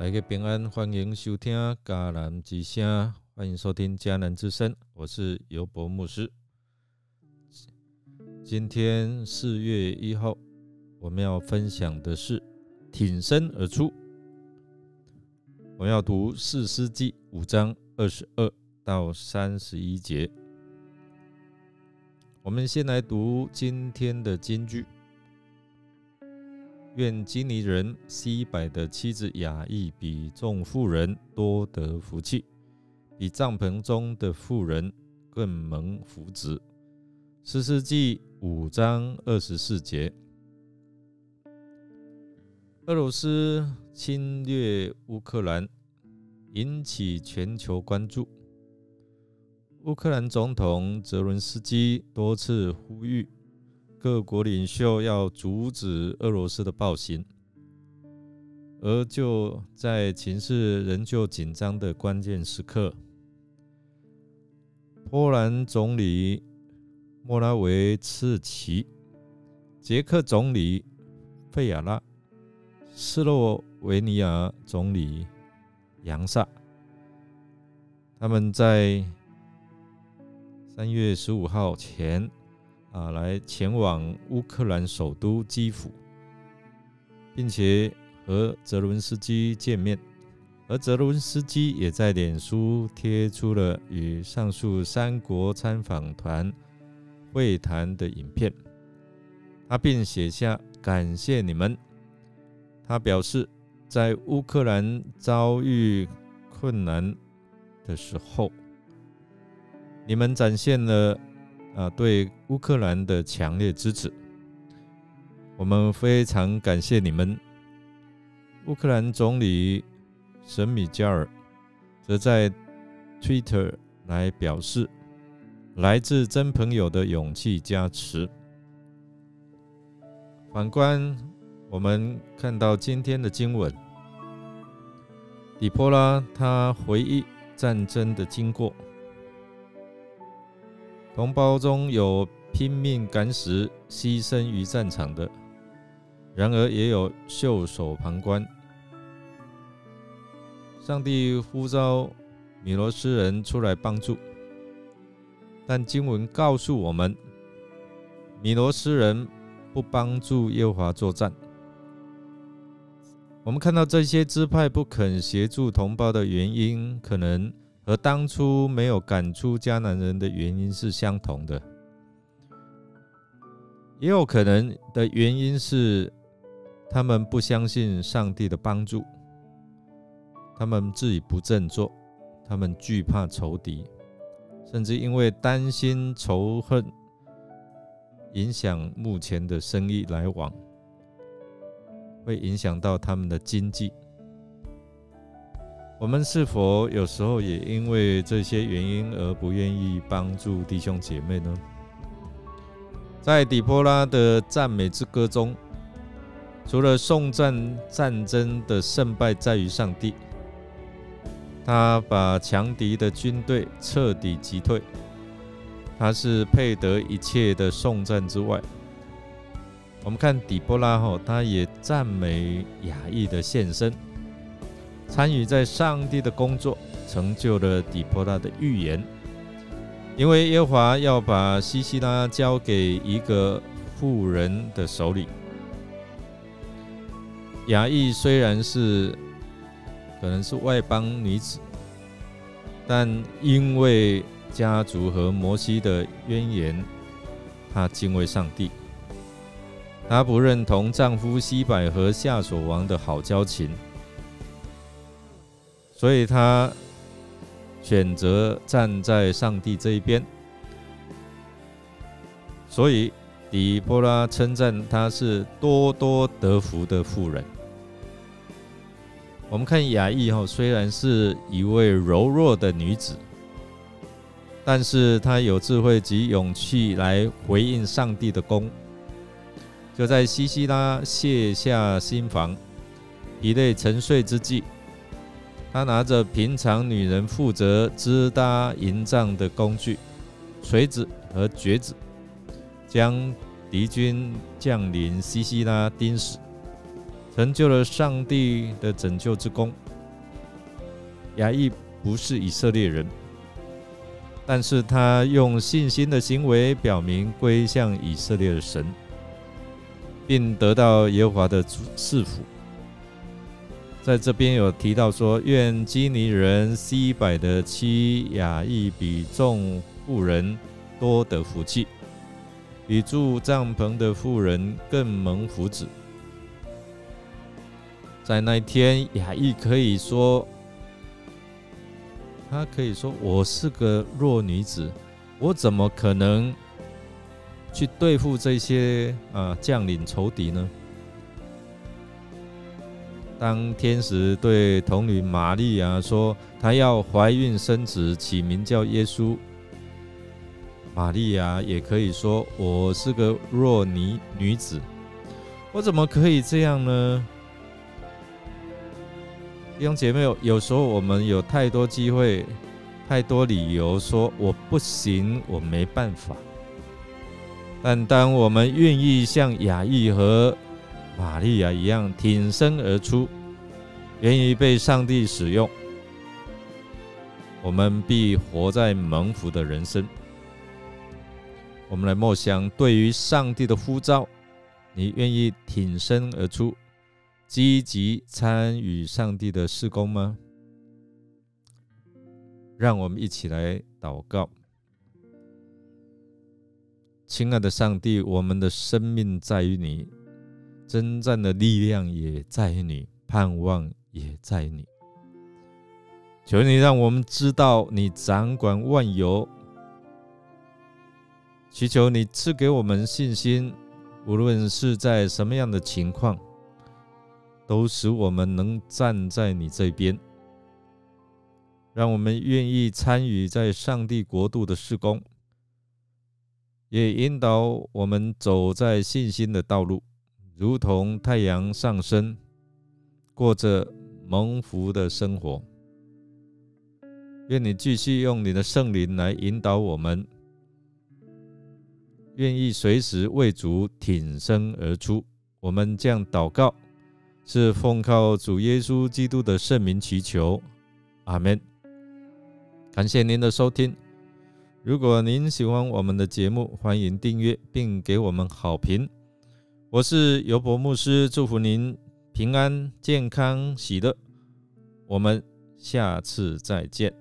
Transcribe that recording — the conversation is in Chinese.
大家平安，欢迎收听迦南之声，欢迎收听迦南之声，我是尤博牧师。今天四月一号，我们要分享的是挺身而出。我要读四世纪五章二十二到三十一节。我们先来读今天的金句。愿基尼人西百的妻子雅意比众妇人多得福气，比帐篷中的妇人更蒙福祉。四世纪五章二十四节，俄罗斯侵略乌克兰引起全球关注。乌克兰总统泽伦斯基多次呼吁。各国领袖要阻止俄罗斯的暴行，而就在情势仍旧紧张的关键时刻，波兰总理莫拉维茨奇、捷克总理费亚拉、斯洛维尼亚总理扬萨，他们在三月十五号前。啊，来前往乌克兰首都基辅，并且和泽伦斯基见面，而泽伦斯基也在脸书贴出了与上述三国参访团会谈的影片。他并写下感谢你们。他表示，在乌克兰遭遇困难的时候，你们展现了。啊，对乌克兰的强烈支持，我们非常感谢你们。乌克兰总理神米加尔则在 Twitter 来表示，来自真朋友的勇气加持。反观我们看到今天的经文，底波拉他回忆战争的经过。同胞中有拼命赶死、牺牲于战场的，然而也有袖手旁观。上帝呼召米罗斯人出来帮助，但经文告诉我们，米罗斯人不帮助耶和华作战。我们看到这些支派不肯协助同胞的原因，可能。和当初没有赶出迦南人的原因是相同的，也有可能的原因是他们不相信上帝的帮助，他们自己不振作，他们惧怕仇敌，甚至因为担心仇恨影响目前的生意来往，会影响到他们的经济。我们是否有时候也因为这些原因而不愿意帮助弟兄姐妹呢？在底波拉的赞美之歌中，除了颂赞战争的胜败在于上帝，他把强敌的军队彻底击退，他是配得一切的颂赞之外，我们看底波拉后，他也赞美雅意的献身。参与在上帝的工作，成就了底波拉的预言。因为耶和华要把西西拉交给一个妇人的手里。雅意虽然是可能是外邦女子，但因为家族和摩西的渊源，她敬畏上帝。她不认同丈夫西百和夏所王的好交情。所以他选择站在上帝这一边。所以底波拉称赞她是多多得福的妇人。我们看雅意哈，虽然是一位柔弱的女子，但是她有智慧及勇气来回应上帝的功。就在西西拉卸下心防、疲累沉睡之际。他拿着平常女人负责支搭营帐的工具，锤子和橛子，将敌军将领西西拉钉死，成就了上帝的拯救之功。亚裔不是以色列人，但是他用信心的行为表明归向以色列的神，并得到耶和华的赐福。在这边有提到说，愿基尼人西百的妻雅意比众妇人多得福气，比住帐篷的妇人更蒙福祉。在那一天，雅意可以说，他可以说：“我是个弱女子，我怎么可能去对付这些啊将领仇敌呢？”当天使对童女玛利亚说：“她要怀孕生子，起名叫耶稣。”玛利亚也可以说：“我是个弱女女子，我怎么可以这样呢？”弟兄姐妹，有时候我们有太多机会、太多理由说我不行，我没办法。但当我们愿意像雅意和玛利亚一样挺身而出，愿意被上帝使用，我们必活在蒙福的人生。我们来默想，对于上帝的呼召，你愿意挺身而出？积极参与上帝的施工吗？让我们一起来祷告。亲爱的上帝，我们的生命在于你，征战的力量也在你，盼望也在你。求你让我们知道你掌管万有，祈求你赐给我们信心，无论是在什么样的情况。都使我们能站在你这边，让我们愿意参与在上帝国度的施工，也引导我们走在信心的道路，如同太阳上升，过着蒙福的生活。愿你继续用你的圣灵来引导我们，愿意随时为主挺身而出。我们将祷告。是奉靠主耶稣基督的圣名祈求，阿门。感谢您的收听。如果您喜欢我们的节目，欢迎订阅并给我们好评。我是尤伯牧师，祝福您平安、健康、喜乐。我们下次再见。